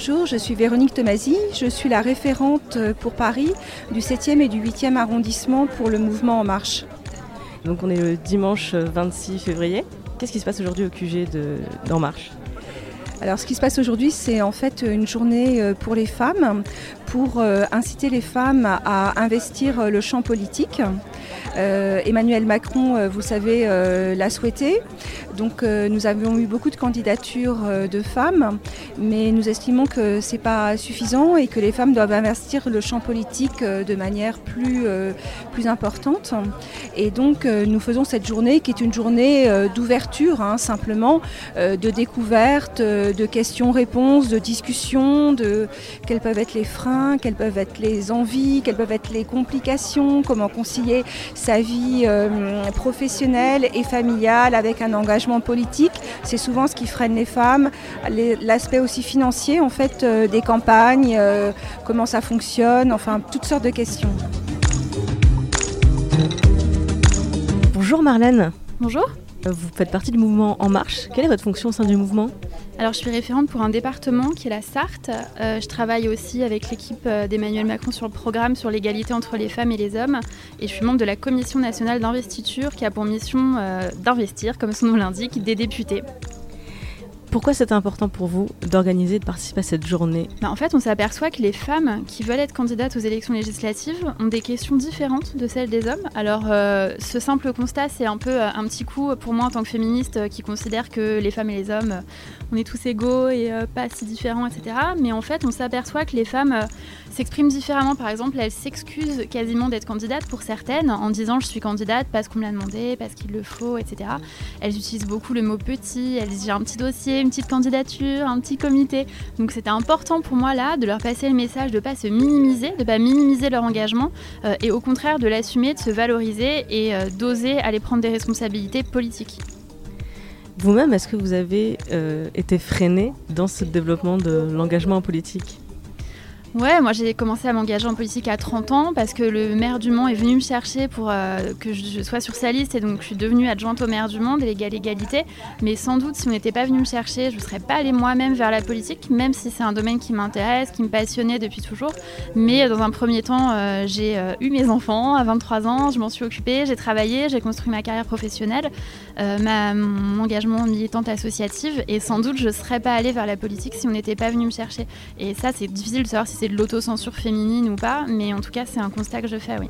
Bonjour, je suis Véronique Tomasi, je suis la référente pour Paris du 7e et du 8e arrondissement pour le mouvement En Marche. Donc on est le dimanche 26 février. Qu'est-ce qui se passe aujourd'hui au QG d'En Marche? Alors ce qui se passe aujourd'hui, c'est en fait une journée euh, pour les femmes, pour euh, inciter les femmes à investir euh, le champ politique. Emmanuel Macron, vous savez, l'a souhaité. Donc nous avions eu beaucoup de candidatures de femmes, mais nous estimons que ce n'est pas suffisant et que les femmes doivent investir le champ politique de manière plus, plus importante. Et donc nous faisons cette journée qui est une journée d'ouverture, hein, simplement, de découverte de questions-réponses, de discussions, de quels peuvent être les freins, quelles peuvent être les envies, quelles peuvent être les complications, comment concilier sa vie euh, professionnelle et familiale avec un engagement politique. C'est souvent ce qui freine les femmes. L'aspect aussi financier en fait euh, des campagnes, euh, comment ça fonctionne, enfin toutes sortes de questions. Bonjour Marlène. Bonjour. Vous faites partie du mouvement En Marche. Quelle est votre fonction au sein du mouvement? Alors, je suis référente pour un département qui est la Sarthe. Euh, je travaille aussi avec l'équipe euh, d'Emmanuel Macron sur le programme sur l'égalité entre les femmes et les hommes. Et je suis membre de la Commission nationale d'investiture qui a pour mission euh, d'investir, comme son nom l'indique, des députés. Pourquoi c'est important pour vous d'organiser de participer à cette journée? Bah, En fait, on s'aperçoit que les femmes qui veulent être candidates aux élections législatives ont des questions différentes de celles des hommes. Alors, euh, ce simple constat, c'est un peu euh, un petit coup pour moi en tant que féministe euh, qui considère que les femmes et les hommes, on est tous égaux et pas si différents, etc. Mais en fait, on s'aperçoit que les femmes s'expriment différemment. Par exemple, elles s'excusent quasiment d'être candidates pour certaines en disant je suis candidate parce qu'on me l'a demandé, parce qu'il le faut, etc. Elles utilisent beaucoup le mot petit, elles disent j'ai un petit dossier une petite candidature, un petit comité. Donc c'était important pour moi là de leur passer le message de ne pas se minimiser, de ne pas minimiser leur engagement euh, et au contraire de l'assumer, de se valoriser et euh, d'oser aller prendre des responsabilités politiques. Vous-même, est-ce que vous avez euh, été freiné dans ce développement de l'engagement politique? Ouais, moi j'ai commencé à m'engager en politique à 30 ans parce que le maire du Mans est venu me chercher pour euh, que je, sois sur sa liste et donc je suis devenue adjointe au maire du Mans, déléguée à l'égalité. Mais sans doute, si on n'était pas venu me chercher, je ne serais pas allée moi-même vers la politique, même si c'est un domaine qui m'intéresse, qui me passionnait depuis toujours. Mais dans un premier temps, euh, j'ai euh, eu mes enfants à 23 ans, je m'en suis occupée, j'ai travaillé, j'ai construit ma carrière professionnelle, mon engagement militante associative et sans doute je ne serais pas allée vers la politique si on n'était pas venu me chercher. Et ça, c'est difficile de savoir si c'est de l'autocensure féminine ou pas, mais en tout cas, c'est un constat que je fais, oui.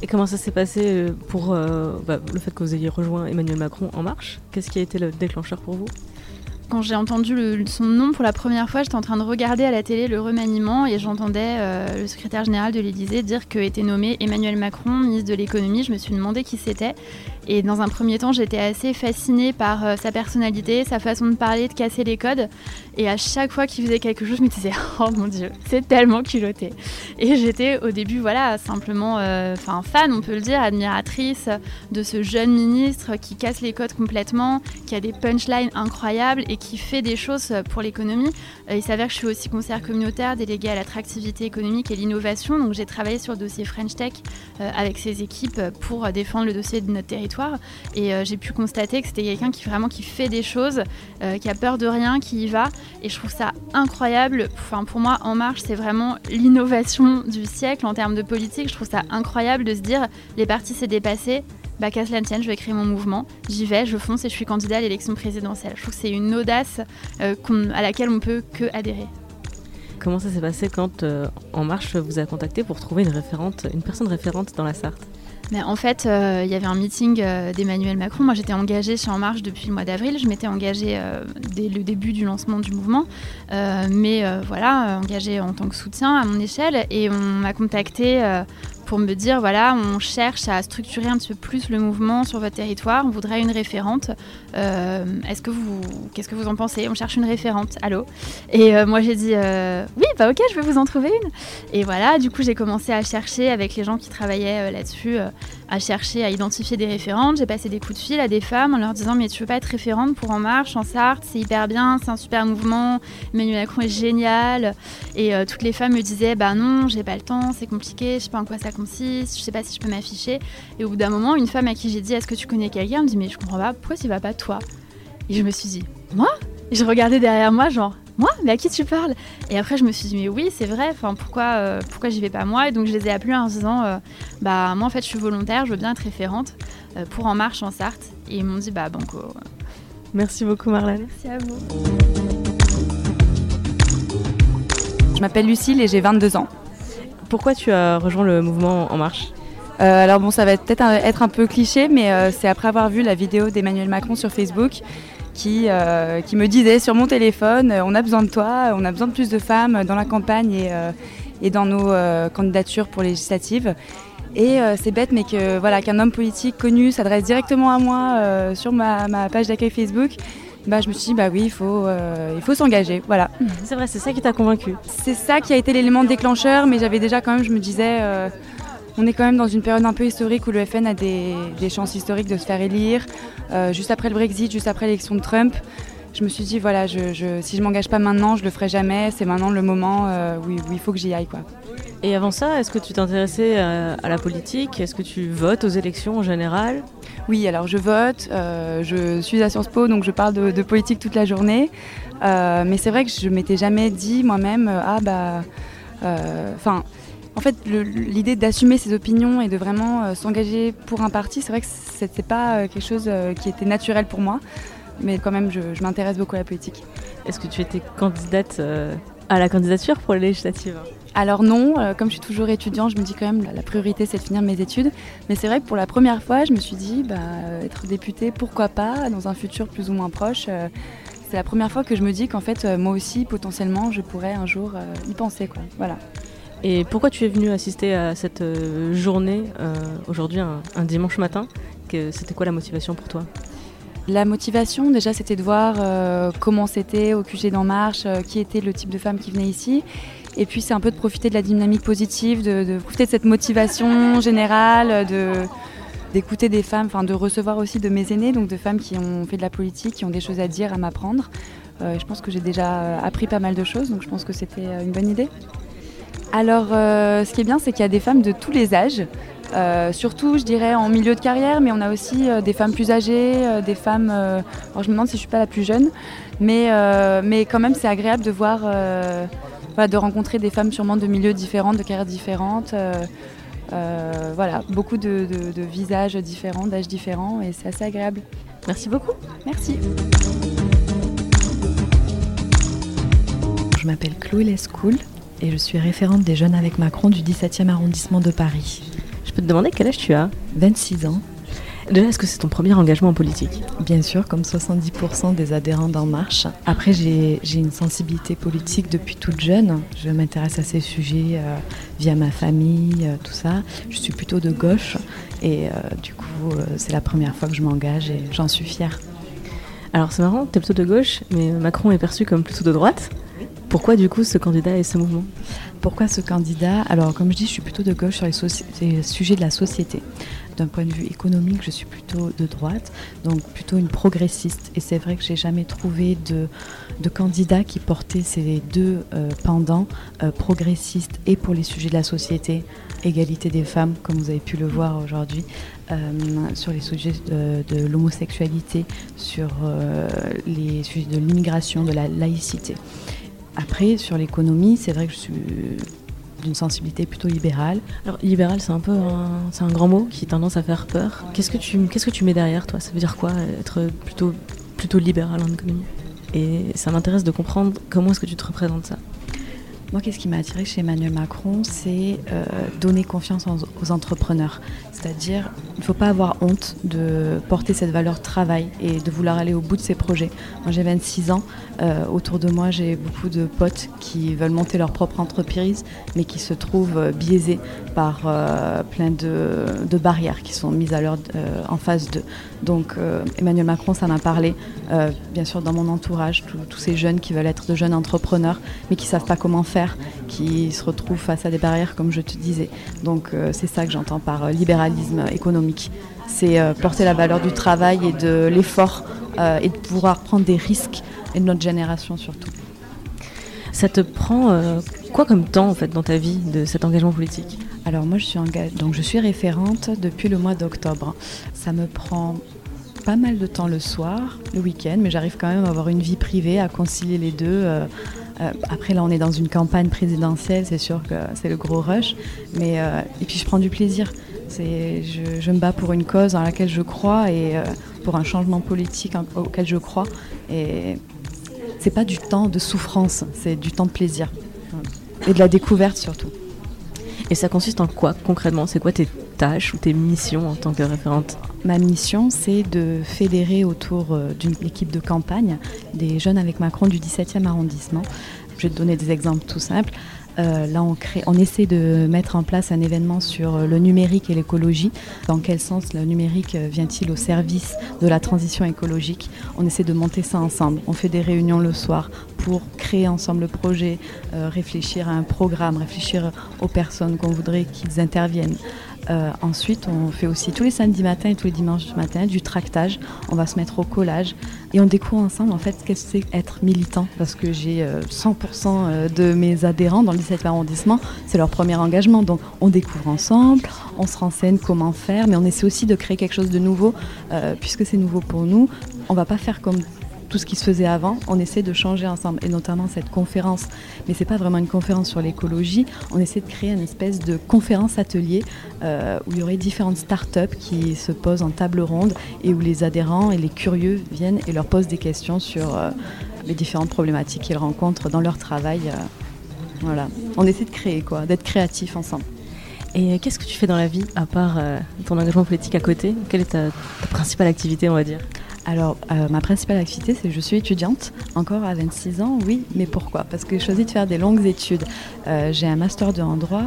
Et comment ça s'est passé euh, pour euh, bah, le fait que vous ayez rejoint Emmanuel Macron en marche? Qu'est-ce qui a été le déclencheur pour vous? Quand j'ai entendu son nom pour la première fois, j'étais en train de regarder à la télé le remaniement et j'entendais euh, le secrétaire général de l'Élysée dire que était nommé Emmanuel Macron, ministre de l'économie. Je me suis demandé qui c'était. Et dans un premier temps, j'étais assez fascinée par euh, sa personnalité, sa façon de parler, de casser les codes. Et à chaque fois qu'il faisait quelque chose, je me disais Oh mon Dieu, c'est tellement culotté. Et j'étais au début, voilà, simplement euh, fan, on peut le dire, admiratrice de ce jeune ministre qui casse les codes complètement, qui a des punchlines incroyables et qui fait des choses pour l'économie. Euh, il s'avère que je suis aussi conseillère communautaire déléguée à l'attractivité économique et l'innovation. Donc j'ai travaillé sur le dossier French Tech avec ses équipes pour défendre le dossier de notre territoire et euh, j'ai pu constater que c'était quelqu'un qui vraiment qui fait des choses, euh, qui a peur de rien, qui y va. Et je trouve ça incroyable. Enfin, pour moi, En Marche, c'est vraiment l'innovation du siècle en termes de politique. Je trouve ça incroyable de se dire les partis s'est dépassé, bah, qu'à cela tienne, je vais créer mon mouvement, j'y vais, je fonce et je suis candidat à l'élection présidentielle. Je trouve que c'est une audace euh, à laquelle on peut que adhérer. Comment ça s'est passé quand En Marche vous a contacté pour trouver une référente, une personne référente dans la Sarthe? Mais en fait, euh, il y avait un meeting euh, d'Emmanuel Macron. Moi, j'étais engagée chez En Marche depuis le mois d'avril. Je m'étais engagée euh, dès le début du lancement du mouvement, mais voilà, engagée en tant que soutien à mon échelle. Et on m'a contactée pour me dire voilà, on cherche à structurer un petit peu plus le mouvement sur votre territoire. On voudrait une référente. Euh, est-ce que vous, qu'est-ce que vous en pensez? On cherche une référente. Allô? Et euh, moi j'ai dit euh, oui, bah ok, je vais vous en trouver une. Et voilà, du coup j'ai commencé à chercher avec les gens qui travaillaient là-dessus, à chercher à identifier des référentes. J'ai passé des coups de fil à des femmes en leur disant mais tu veux pas être référente pour En Marche, en Sarthe C'est hyper bien, c'est un super mouvement. Emmanuel Macron est génial. Et toutes les femmes me disaient bah non, j'ai pas le temps, c'est compliqué, je sais pas en quoi ça consiste, je sais pas si je peux m'afficher. Et au bout d'un moment, une femme à qui j'ai dit Est-ce que tu connais quelqu'un? Me dit Mais je comprends pas, pourquoi tu vas pas toi? Et je me suis dit Moi? Et Je regardais derrière moi, genre moi Mais à qui tu parles Et après, je me suis dit, mais oui, c'est vrai, enfin, pourquoi, euh, pourquoi j'y vais pas moi Et donc, je les ai appelés en disant, euh, bah, moi, en fait, je suis volontaire, je veux bien être référente euh, pour En Marche en Sarthe. Et ils m'ont dit, bah, banco. Merci beaucoup, Marlène. Merci à vous. Je m'appelle Lucille et j'ai 22 ans. Pourquoi tu as rejoint le mouvement En Marche? Euh, alors bon, ça va peut-être être un peu cliché, mais euh, c'est après avoir vu la vidéo d'Emmanuel Macron sur Facebook qui, euh, qui me disait sur mon téléphone, on a besoin de toi, on a besoin de plus de femmes dans la campagne et, et dans nos candidatures pour législatives. Et c'est bête, mais que voilà qu'un homme politique connu s'adresse directement à moi sur ma, ma page d'accueil Facebook bah, je me suis dit, bah oui, il faut, euh, il faut s'engager. Voilà. C'est vrai, c'est ça qui t'a convaincu C'est ça qui a été l'élément déclencheur, mais j'avais déjà quand même, je me disais, euh, on est quand même dans une période un peu historique où le FN a des, des chances historiques de se faire élire. Euh, juste après le Brexit, juste après l'élection de Trump, je me suis dit, voilà, je, je, si je m'engage pas maintenant, je le ferai jamais. C'est maintenant le moment où, où, il faut que j'y aille. Quoi. Et avant ça, est-ce que tu t'intéressais à, à la politique? Est-ce que tu votes aux élections en général? Oui, alors je vote, euh, je suis à Sciences Po, donc je parle de, politique toute la journée. Euh, mais c'est vrai que je m'étais jamais dit moi-même, euh, ah bah. Enfin. En fait, l'idée d'assumer ses opinions et de vraiment s'engager pour un parti, c'est vrai que c'était pas quelque chose qui était naturel pour moi, mais quand même, je, m'intéresse beaucoup à la politique. Est-ce que tu étais candidate à la candidature pour les législatives alors non, euh, comme je suis toujours étudiant, je me dis quand même la priorité c'est de finir mes études. Mais c'est vrai que pour la première fois, je me suis dit, bah, être députée, pourquoi pas, dans un futur plus ou moins proche. Euh, c'est la première fois que je me dis qu'en fait, euh, moi aussi, potentiellement, je pourrais un jour y penser. Quoi. Voilà. Et pourquoi tu es venue assister à cette journée aujourd'hui, un, dimanche matin? C'était quoi la motivation pour toi? La motivation, déjà, c'était de voir comment c'était au QG d'En Marche, qui était le type de femme qui venait ici. Et puis c'est un peu de profiter de la dynamique positive, de, profiter de cette motivation générale, de d'écouter des femmes, enfin de recevoir aussi de mes aînés, donc de femmes qui ont fait de la politique, qui ont des choses à dire, à m'apprendre. Euh, je pense que j'ai déjà appris pas mal de choses, donc je pense que c'était euh, une bonne idée. Alors, euh, ce qui est bien, c'est qu'il y a des femmes de tous les âges, surtout, je dirais, en milieu de carrière, mais on a aussi des femmes plus âgées, des femmes. alors, je me demande si je suis pas la plus jeune, mais, mais quand même, c'est agréable de voir de rencontrer des femmes sûrement de milieux différents, de carrières différentes. Euh, euh, voilà, beaucoup de, visages différents, d'âges différents, et c'est assez agréable. Merci beaucoup. Merci. Je m'appelle Chloé Lescoul et je suis référente des Jeunes avec Macron du 17e arrondissement de Paris. Je peux te demander quel âge tu as? 26 ans. Déjà, est-ce que c'est ton premier engagement en politique? Bien sûr, comme 70% des adhérents d'En Marche. Après, j'ai une sensibilité politique depuis toute jeune. Je m'intéresse à ces sujets euh, via ma famille, euh, tout ça. Je suis plutôt de gauche et euh, du coup, c'est la première fois que je m'engage et j'en suis fière. Alors c'est marrant, tu es plutôt de gauche, mais Macron est perçu comme plutôt de droite. Pourquoi du coup ce candidat et ce mouvement Pourquoi ce candidat? Alors comme je dis, je suis plutôt de gauche sur les sujets de la société d'un point de vue économique, je suis plutôt de droite, donc plutôt une progressiste. Et c'est vrai que j'ai jamais trouvé de, candidat qui portait ces deux euh, pendants, euh, et pour les sujets de la société, égalité des femmes, comme vous avez pu le voir aujourd'hui, euh, sur les sujets de, de l'homosexualité, sur les sujets de l'immigration, de la laïcité. Après, sur l'économie, c'est vrai que je suis d'une sensibilité plutôt libérale. Alors libéral, c'est un peu un, grand mot qui tendance à faire peur. Qu'est-ce que tu qu'est-ce que tu mets derrière toi? Ça veut dire quoi être plutôt plutôt libéral en économie? Et ça m'intéresse de comprendre comment est-ce que tu te représentes ça. Moi, qu'est-ce qui m'a attiré chez Emmanuel Macron, c'est euh, donner confiance aux, entrepreneurs. C'est-à-dire, il ne faut pas avoir honte de porter cette valeur travail et de vouloir aller au bout de ses projets. Moi, j'ai 26 ans. Euh, autour de moi, j'ai beaucoup de potes qui veulent monter leur propre entreprise, mais qui se trouvent euh, biaisés par plein de, barrières qui sont mises à leur, en face d'eux. Donc, Emmanuel Macron, ça m'a parlé, bien sûr, dans mon entourage, tous ces jeunes qui veulent être de jeunes entrepreneurs, mais qui ne savent pas comment faire qui se retrouvent face à des barrières, comme je te disais. Donc euh, c'est ça que j'entends par euh, libéralisme économique. C'est euh, porter la valeur du travail et de l'effort et de pouvoir prendre des risques, et de notre génération surtout. Ça te prend quoi comme temps en fait dans ta vie de cet engagement politique? Alors moi je suis donc je suis référente depuis le mois d'octobre. Ça me prend pas mal de temps le soir, le week-end, mais j'arrive quand même à avoir une vie privée, à concilier les deux, euh, après, là, on est dans une campagne présidentielle, c'est sûr que c'est le gros rush. Mais, euh, et puis, je prends du plaisir. Je, je, me bats pour une cause dans laquelle je crois et euh, pour un changement politique auquel je crois. Et c'est pas du temps de souffrance, c'est du temps de plaisir. Et de la découverte surtout. Et ça consiste en quoi concrètement? C'est quoi tes tâches ou tes missions en tant que référente Ma mission, c'est de fédérer autour d'une équipe de campagne des jeunes avec Macron du 17e arrondissement. Je vais te donner des exemples tout simples. Euh, là, on, crée, on essaie de mettre en place un événement sur le numérique et l'écologie. Dans quel sens le numérique vient-il au service de la transition écologique? On essaie de monter ça ensemble. On fait des réunions le soir pour créer ensemble le projet, euh, réfléchir à un programme, réfléchir aux personnes qu'on voudrait qu'ils interviennent. Euh, ensuite, on fait aussi tous les samedis matins et tous les dimanches matin du tractage. On va se mettre au collage et on découvre ensemble en fait qu'est-ce que c'est être militant parce que j'ai 100% euh, de mes adhérents dans le 17e arrondissement, c'est leur premier engagement. Donc on découvre ensemble, on se renseigne comment faire, mais on essaie aussi de créer quelque chose de nouveau euh, puisque c'est nouveau pour nous. On va pas faire comme tout ce qui se faisait avant, on essaie de changer ensemble, et notamment cette conférence. Mais c'est pas vraiment une conférence sur l'écologie, on essaie de créer une espèce de conférence atelier euh, où il y aurait différentes startups qui se posent en table ronde et où les adhérents et les curieux viennent et leur posent des questions sur euh, les différentes problématiques qu'ils rencontrent dans leur travail. Euh, voilà, on essaie de créer quoi, d'être créatif ensemble. Et qu'est-ce que tu fais dans la vie à part ton engagement politique à côté? Quelle est ta principale activité, on va dire? Alors, euh, ma principale activité, c'est que je suis étudiante, encore à 26 ans, oui, mais pourquoi? Parce que j'ai choisi de faire des longues études. Euh, j'ai un master de en droit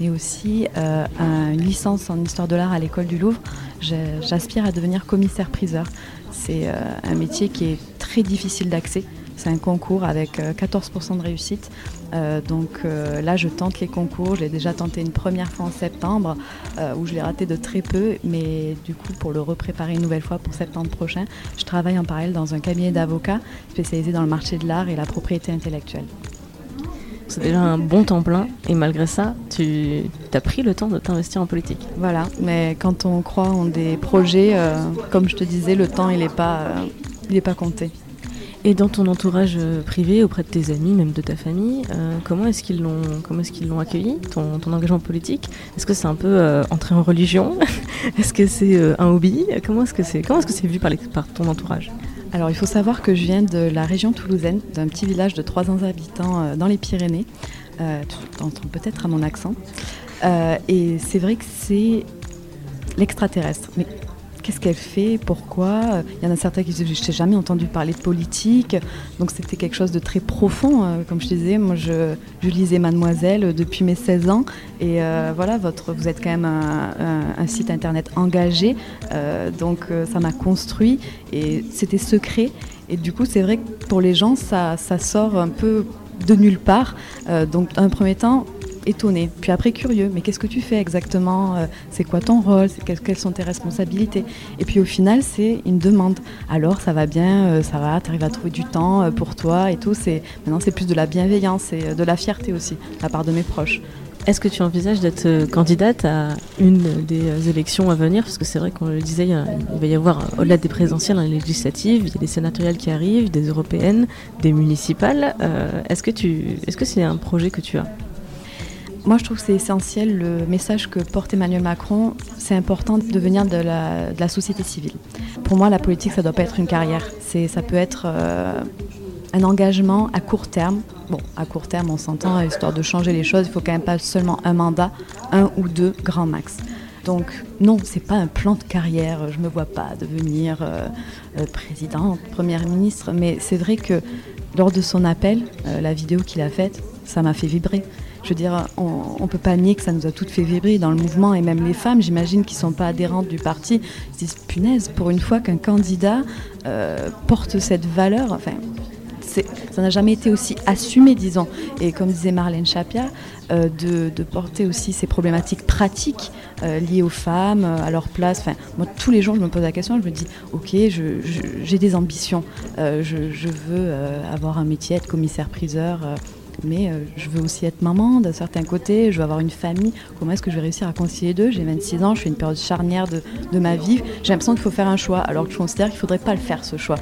et aussi euh, une licence en histoire de l'art à l'école du Louvre. J'aspire à devenir commissaire-priseur. C'est un métier qui est très difficile d'accès. C'est un concours avec 14% de réussite. Euh, donc euh, là, je tente les concours. J'ai déjà tenté une première fois en septembre, euh, où je l'ai raté de très peu. Mais du coup, pour le repréparer une nouvelle fois pour septembre prochain, je travaille en parallèle dans un cabinet d'avocats spécialisé dans le marché de l'art et la propriété intellectuelle. C'est déjà un bon temps plein et malgré ça, tu as pris le temps de t'investir en politique. Voilà, mais quand on croit en des projets, comme je te disais, le temps il n'est pas, il pas compté. Et dans ton entourage euh, privé, auprès de tes amis, même de ta famille, euh, comment est-ce qu'ils l'ont, est-ce accueilli, ton, engagement politique? Est-ce que c'est un peu euh, entré en religion? Est-ce que c'est un hobby? Comment est-ce que c'est, est-ce vu par, ton entourage? Alors il faut savoir que je viens de la région toulousaine, d'un petit village de 300 habitants dans les Pyrénées. tu entends peut-être à mon accent. et c'est vrai que c'est l'extraterrestre. Qu'est-ce qu'elle fait, pourquoi? Il y en a certains qui disent, je n'ai jamais entendu parler de politique. Donc c'était quelque chose de très profond. Euh, comme je disais, moi je, lisais Mademoiselle depuis mes 16 ans. Et euh, voilà, votre, vous êtes quand même un, site internet engagé. Euh, donc ça m'a construit et c'était secret. Et du coup, c'est vrai que pour les gens, ça, ça sort un peu de nulle part. donc, un premier temps, étonné, puis après curieux, mais qu'est-ce que tu fais exactement euh, C'est quoi ton rôle Quelles sont tes responsabilités? Et puis au final, c'est une demande. Alors ça va bien, euh, ça va, tu arrives à trouver du temps euh, pour toi et tout. C'est Maintenant, c'est plus de la bienveillance et de la fierté aussi, de la part de mes proches. Est-ce que tu envisages d'être candidate à une des élections à venir? Parce que c'est vrai qu'on le disait, il va y avoir, au-delà des présidentielles, les législatives, il y a des sénatoriales qui arrivent, des européennes, des municipales. est-ce que tu, est-ce que c'est un projet que tu as? Moi, je trouve que c'est essentiel le message que porte Emmanuel Macron. C'est important de venir de la, société civile. Pour moi, la politique, ça ne doit pas être une carrière. Ça peut être euh, un engagement à court terme bon, à court terme, on s'entend, histoire de changer les choses, il faut quand même pas seulement un mandat, un ou deux grand max. Donc non, c'est pas un plan de carrière. Je me vois pas devenir euh, euh, présidente, première ministre. Mais c'est vrai que lors de son appel, euh, la vidéo qu'il a faite, ça m'a fait vibrer. Je veux dire, on ne peut pas nier que ça nous a toutes fait vibrer dans le mouvement et même les femmes, j'imagine, qui ne sont pas adhérentes du parti, se disent punaise, pour une fois qu'un candidat porte cette valeur, enfin, ça n'a jamais été aussi assumé, disons. Et comme disait Marlène Chapia, euh, de, porter aussi ces problématiques pratiques euh, liées aux femmes, à leur place. Moi, tous les jours, je me pose la question, je me dis, ok, j'ai des ambitions, euh, je, je, veux avoir un métier, être commissaire-priseur mais euh, je veux aussi être maman d'un certain côté, je veux avoir une famille. Comment est-ce que je vais réussir à concilier deux? J'ai 26 ans, je suis une période charnière de, de ma vie. J'ai l'impression qu'il faut faire un choix, alors que je considère qu'il ne faudrait pas le faire ce choix.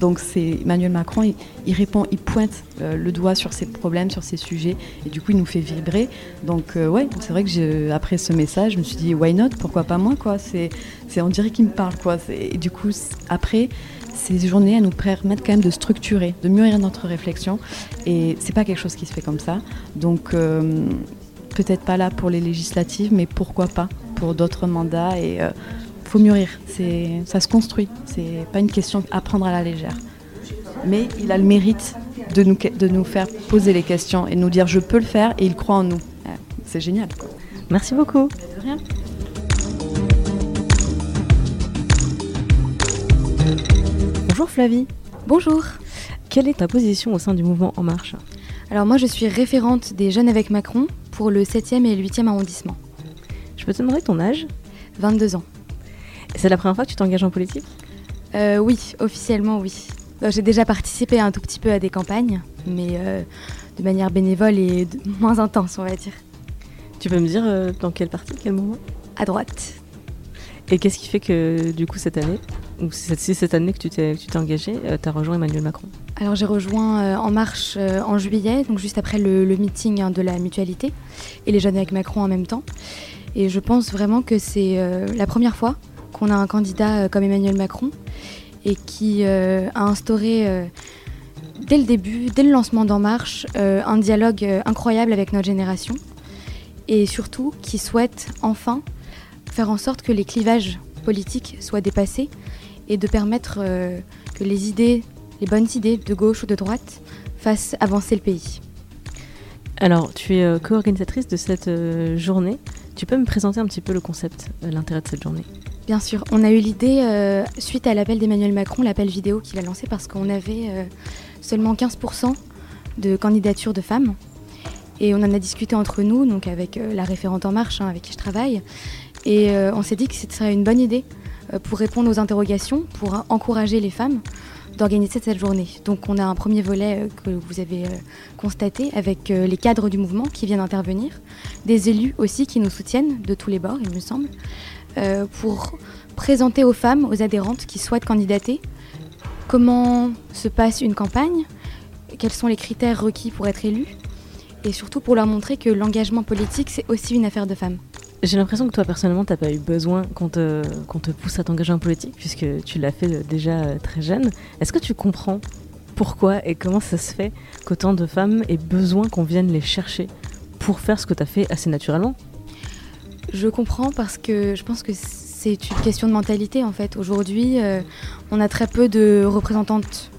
Donc c'est Emmanuel Macron, il, répond, il pointe euh, le doigt sur ces problèmes, sur ces sujets, et du coup il nous fait vibrer. Donc euh, ouais, c'est vrai que après ce message, je me suis dit why not? Pourquoi pas moi quoi? C'est on dirait qu'il me parle. Et du coup après ces journées, elles nous permettent quand même de structurer, de mûrir notre réflexion. C'est pas quelque chose qui se fait comme ça. Donc, euh, peut-être pas là pour les législatives, mais pourquoi pas pour d'autres mandats. Et il euh, faut mûrir. C'est, ça se construit. C'est pas une question à prendre à la légère. Mais il a le mérite de nous, de nous faire poser les questions et nous dire je peux le faire et il croit en nous. C'est génial. Merci beaucoup. De rien. Bonjour Flavie. Bonjour. Quelle est ta position au sein du mouvement En Marche Alors moi je suis référente des Jeunes avec Macron pour le 7e et le 8e arrondissement. Je peux te demander ton âge 22 ans. C'est la première fois que tu t'engages en politique euh, Oui, officiellement oui. Euh, j'ai déjà participé un tout petit peu à des campagnes, mais euh, de manière bénévole et moins intense on va dire. Tu peux me dire dans quel parti, quel mouvement? À droite. Et qu'est-ce qui fait que du coup cette année c'est cette année que tu t'es engagé, euh, tu as rejoint Emmanuel Macron Alors j'ai rejoint euh, En Marche euh, en juillet, donc juste après le, meeting hein, de la mutualité, et les jeunes avec Macron en même temps. Et je pense vraiment que c'est la première fois qu'on a un candidat comme Emmanuel Macron et qui a instauré dès le début, dès le lancement d'En Marche, un dialogue incroyable avec notre génération et surtout qui souhaite enfin faire en sorte que les clivages politiques soient dépassés et de permettre euh, que les idées, les bonnes idées de gauche ou de droite fassent avancer le pays. Alors, tu es euh, co-organisatrice de cette euh, journée. Tu peux me présenter un petit peu le concept, l'intérêt de cette journée? Bien sûr. On a eu l'idée, suite à l'appel d'Emmanuel Macron, l'appel vidéo qu'il a lancé, parce qu'on avait seulement 15% de candidatures de femmes. Et on en a discuté entre nous, donc avec la référente En Marche, hein, avec qui je travaille. Et on s'est dit que ce serait une bonne idée euh, pour répondre aux interrogations, pour encourager les femmes d'organiser cette journée. Donc on a un premier volet euh, que vous avez euh, constaté avec les cadres du mouvement qui viennent intervenir, des élus aussi qui nous soutiennent de tous les bords, il me semble, pour présenter aux femmes, aux adhérentes qui souhaitent candidater, comment se passe une campagne, quels sont les critères requis pour être élu, et surtout pour leur montrer que l'engagement politique, c'est aussi une affaire de femmes. J'ai l'impression que toi, personnellement, tu n'as pas eu besoin qu'on te, te pousse à t'engager en politique, puisque tu l'as fait euh, déjà euh, très jeune. Est-ce que tu comprends pourquoi et comment ça se fait qu'autant de femmes aient besoin qu'on vienne les chercher pour faire ce que tu as fait assez naturellement? Je comprends parce que je pense que c'est une question de mentalité, en fait. Aujourd'hui, euh, on a très peu de représentantes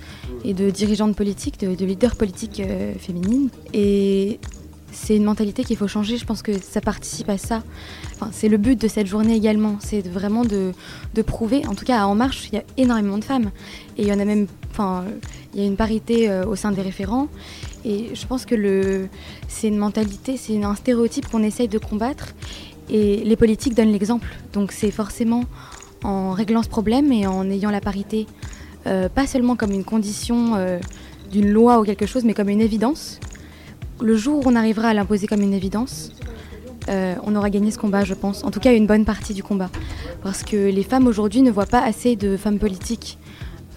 et de dirigeantes politiques, de, leaders politiques féminines. Et c'est une mentalité qu'il faut changer. Je pense que ça participe à ça. C'est le but de cette journée également. C'est vraiment de, prouver, en tout cas à En Marche, il y a énormément de femmes. Et il y en a même, enfin, il y a une parité euh, au sein des référents. Et je pense que le, c'est une mentalité, c'est un stéréotype qu'on essaye de combattre. Et les politiques donnent l'exemple. Donc c'est forcément en réglant ce problème et en ayant la parité, euh, pas seulement comme une condition euh, d'une loi ou quelque chose, mais comme une évidence le jour où on arrivera à l'imposer comme une évidence, euh, on aura gagné ce combat, je pense. En tout cas, une bonne partie du combat. Parce que les femmes aujourd'hui ne voient pas assez de femmes politiques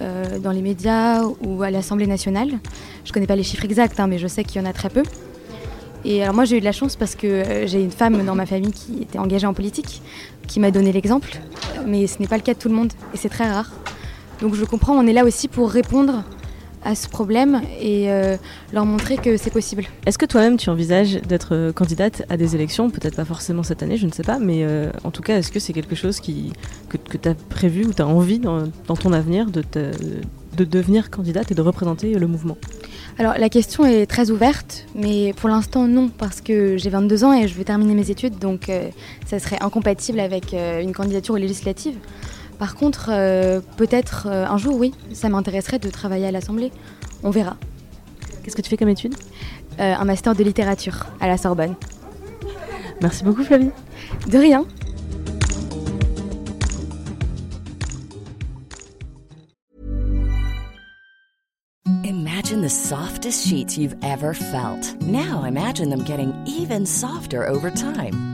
dans les médias ou à l'Assemblée nationale. Je ne connais pas les chiffres exacts, hein, mais je sais qu'il y en a très peu. Et alors moi, j'ai eu de la chance parce que j'ai une femme dans ma famille qui était engagée en politique, qui m'a donné l'exemple. Mais ce n'est pas le cas de tout le monde, et c'est très rare. Donc je comprends, on est là aussi pour répondre à ce problème et leur montrer que c'est possible. Est-ce que toi-même tu envisages d'être candidate à des élections? Peut-être pas forcément cette année, je ne sais pas, mais en tout cas, est-ce que c'est quelque chose qui, que, tu as prévu ou tu as envie dans, ton avenir de, de devenir candidate et de représenter le mouvement? Alors la question est très ouverte, mais pour l'instant non, parce que j'ai 22 ans et je veux terminer mes études, donc euh, ça serait incompatible avec euh, une candidature législative. Par contre, euh, peut-être un jour, oui, ça m'intéresserait de travailler à l'Assemblée. On verra. Qu'est-ce que tu fais comme étude? Un master de littérature à la Sorbonne. Merci beaucoup Flavie. De rien. Imagine the softest sheets you've ever felt. Now imagine them getting even softer over time.